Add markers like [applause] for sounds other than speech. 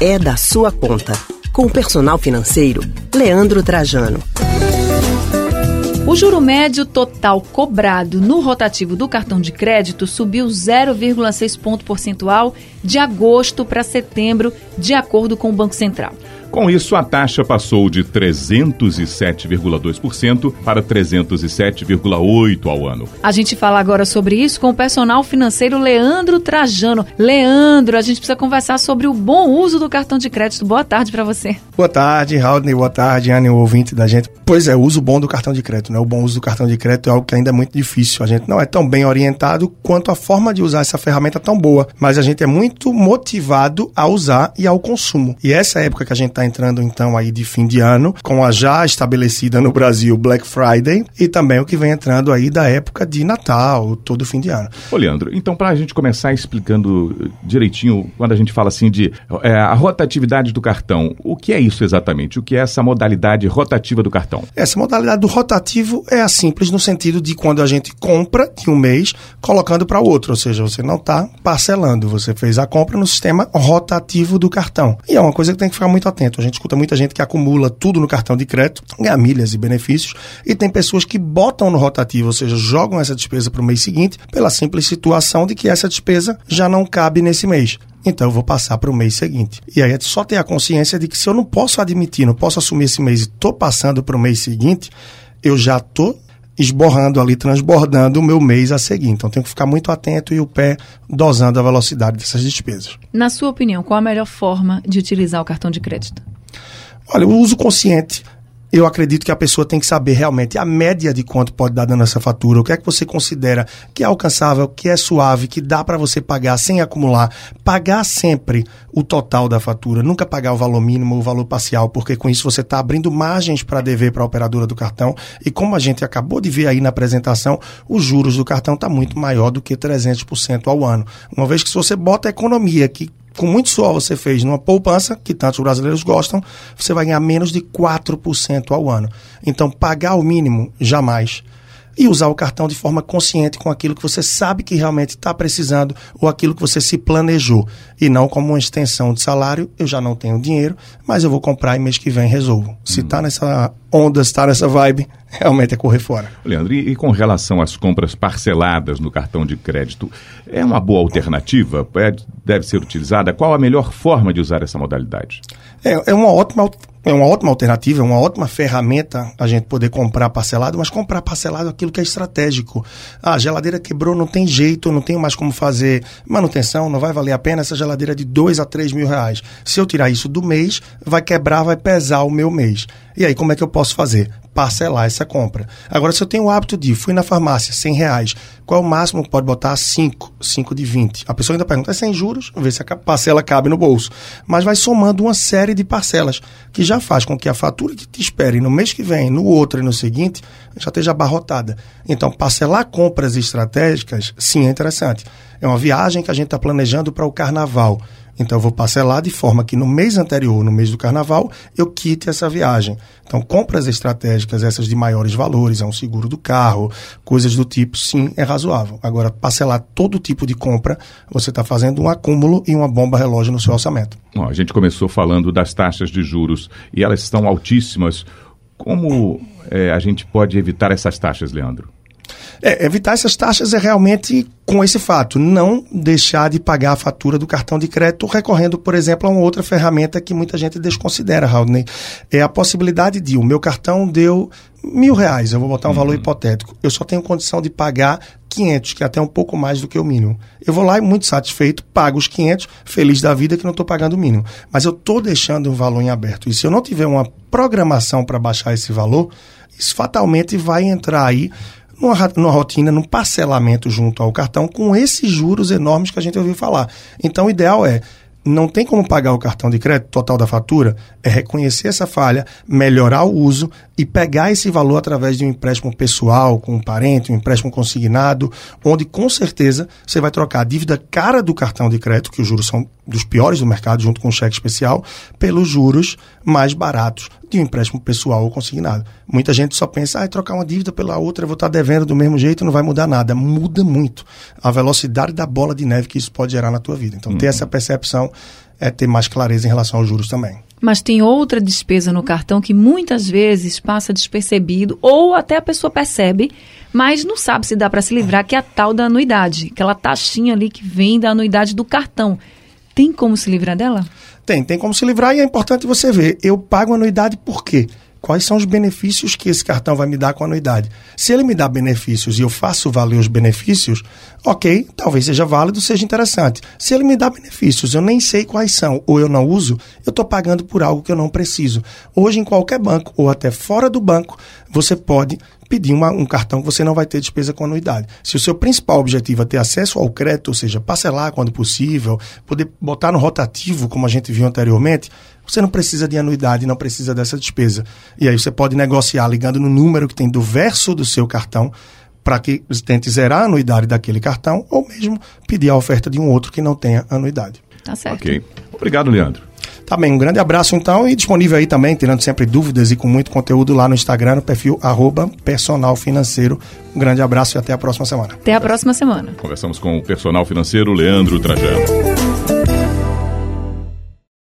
é da sua conta. Com o personal financeiro, Leandro Trajano. O juro médio total cobrado no rotativo do cartão de crédito subiu 0,6 ponto percentual de agosto para setembro, de acordo com o Banco Central. Com isso, a taxa passou de 307,2% para 307,8% ao ano. A gente fala agora sobre isso com o personal financeiro Leandro Trajano. Leandro, a gente precisa conversar sobre o bom uso do cartão de crédito. Boa tarde para você. Boa tarde, Raudney. Boa tarde, Anne, o ouvinte da gente. Pois é, o uso bom do cartão de crédito, né? O bom uso do cartão de crédito é algo que ainda é muito difícil. A gente não é tão bem orientado quanto a forma de usar essa ferramenta tão boa, mas a gente é muito motivado a usar e ao consumo. E essa época que a gente está entrando então aí de fim de ano, com a já estabelecida no Brasil Black Friday e também o que vem entrando aí da época de Natal, todo fim de ano. Ô Leandro, então para a gente começar explicando direitinho, quando a gente fala assim de é, a rotatividade do cartão, o que é isso exatamente? O que é essa modalidade rotativa do cartão? Essa modalidade do rotativo é a simples no sentido de quando a gente compra de um mês, colocando para o outro, ou seja, você não está parcelando, você fez a compra no sistema rotativo do cartão. E é uma coisa que tem que ficar muito atento. A gente escuta muita gente que acumula tudo no cartão de crédito, ganha milhas e benefícios, e tem pessoas que botam no rotativo, ou seja, jogam essa despesa para o mês seguinte, pela simples situação de que essa despesa já não cabe nesse mês então eu vou passar para o mês seguinte. E aí é só ter a consciência de que se eu não posso admitir, não posso assumir esse mês e estou passando para o mês seguinte, eu já estou esborrando ali, transbordando o meu mês a seguir. Então tenho que ficar muito atento e o pé dosando a velocidade dessas despesas. Na sua opinião, qual a melhor forma de utilizar o cartão de crédito? Olha, o uso consciente eu acredito que a pessoa tem que saber realmente a média de quanto pode dar dando essa fatura, o que é que você considera que é alcançável, que é suave, que dá para você pagar sem acumular. Pagar sempre o total da fatura, nunca pagar o valor mínimo ou o valor parcial, porque com isso você está abrindo margens para dever para a operadora do cartão. E como a gente acabou de ver aí na apresentação, os juros do cartão está muito maior do que 300% ao ano. Uma vez que se você bota a economia que com muito suor você fez numa poupança, que tantos brasileiros gostam, você vai ganhar menos de 4% ao ano. Então, pagar o mínimo, jamais e usar o cartão de forma consciente com aquilo que você sabe que realmente está precisando ou aquilo que você se planejou e não como uma extensão de salário. Eu já não tenho dinheiro, mas eu vou comprar e mês que vem resolvo. Se está hum. nessa onda, se está nessa vibe, [laughs] realmente é correr fora. Leandro, e, e, com relação às compras parceladas no cartão de crédito, é uma boa alternativa? É, deve ser utilizada? Qual a melhor forma de usar essa modalidade? É, é uma ótima alternativa é uma ótima alternativa, é uma ótima ferramenta a gente poder comprar parcelado, mas comprar parcelado é aquilo que é estratégico. Ah, a geladeira quebrou, não tem jeito, não tenho mais como fazer manutenção, não vai valer a pena essa geladeira de 2 a 3 mil reais. Se eu tirar isso do mês, vai quebrar, vai pesar o meu mês. E aí, como é que eu posso fazer? Parcelar essa compra. Agora, se eu tenho o hábito de, fui na farmácia, 100 reais, qual é o máximo que pode botar? 5, 5 de 20. A pessoa ainda pergunta, é sem juros? Ver se a parcela cabe no bolso. Mas vai somando uma série de parcelas, que já faz com que a fatura que te espere no mês que vem, no outro e no seguinte, já esteja abarrotada. Então, parcelar compras estratégicas, sim, é interessante. É uma viagem que a gente está planejando para o carnaval. Então eu vou parcelar de forma que no mês anterior, no mês do carnaval, eu quite essa viagem. Então, compras estratégicas, essas de maiores valores, é um seguro do carro, coisas do tipo, sim, é razoável. Agora, parcelar todo tipo de compra, você está fazendo um acúmulo e uma bomba relógio no seu orçamento. a gente começou falando das taxas de juros e elas estão altíssimas. Como é, a gente pode evitar essas taxas, Leandro? É, evitar essas taxas é realmente com esse fato, não deixar de pagar a fatura do cartão de crédito recorrendo, por exemplo, a uma outra ferramenta que muita gente desconsidera, Raul. É a possibilidade de o meu cartão deu mil reais, eu vou botar um uhum. valor hipotético, eu só tenho condição de pagar 500, que é até um pouco mais do que o mínimo. Eu vou lá e muito satisfeito, pago os 500, feliz da vida que não estou pagando o mínimo. Mas eu estou deixando um valor em aberto. E se eu não tiver uma programação para baixar esse valor, isso fatalmente vai entrar aí numa, numa rotina, num parcelamento junto ao cartão com esses juros enormes que a gente ouviu falar. Então, o ideal é não tem como pagar o cartão de crédito total da fatura, é reconhecer essa falha, melhorar o uso e pegar esse valor através de um empréstimo pessoal, com um parente, um empréstimo consignado, onde com certeza você vai trocar a dívida cara do cartão de crédito, que os juros são dos piores do mercado, junto com o cheque especial, pelos juros mais baratos de um empréstimo pessoal ou consignado. Muita gente só pensa, ah, trocar uma dívida pela outra, eu vou estar devendo do mesmo jeito, não vai mudar nada. Muda muito a velocidade da bola de neve que isso pode gerar na tua vida. Então, uhum. ter essa percepção é, ter mais clareza em relação aos juros também. Mas tem outra despesa no cartão que muitas vezes passa despercebido ou até a pessoa percebe, mas não sabe se dá para se livrar, que é a tal da anuidade, aquela taxinha ali que vem da anuidade do cartão. Tem como se livrar dela? Tem, tem como se livrar e é importante você ver. Eu pago anuidade por quê? Quais são os benefícios que esse cartão vai me dar com a anuidade? Se ele me dá benefícios e eu faço valer os benefícios, ok, talvez seja válido, seja interessante. Se ele me dá benefícios, eu nem sei quais são ou eu não uso, eu estou pagando por algo que eu não preciso. Hoje, em qualquer banco ou até fora do banco, você pode pedir uma, um cartão que você não vai ter despesa com anuidade. Se o seu principal objetivo é ter acesso ao crédito, ou seja, parcelar quando possível, poder botar no rotativo, como a gente viu anteriormente, você não precisa de anuidade, não precisa dessa despesa. E aí você pode negociar ligando no número que tem do verso do seu cartão para que você tente zerar a anuidade daquele cartão ou mesmo pedir a oferta de um outro que não tenha anuidade. Tá certo. Ok. Obrigado, Leandro. Tá bem, um grande abraço então e disponível aí também, tirando sempre dúvidas e com muito conteúdo lá no Instagram, no perfil arroba personal financeiro. Um grande abraço e até a próxima semana. Até a próxima semana. Conversamos com o personal financeiro Leandro Trajano.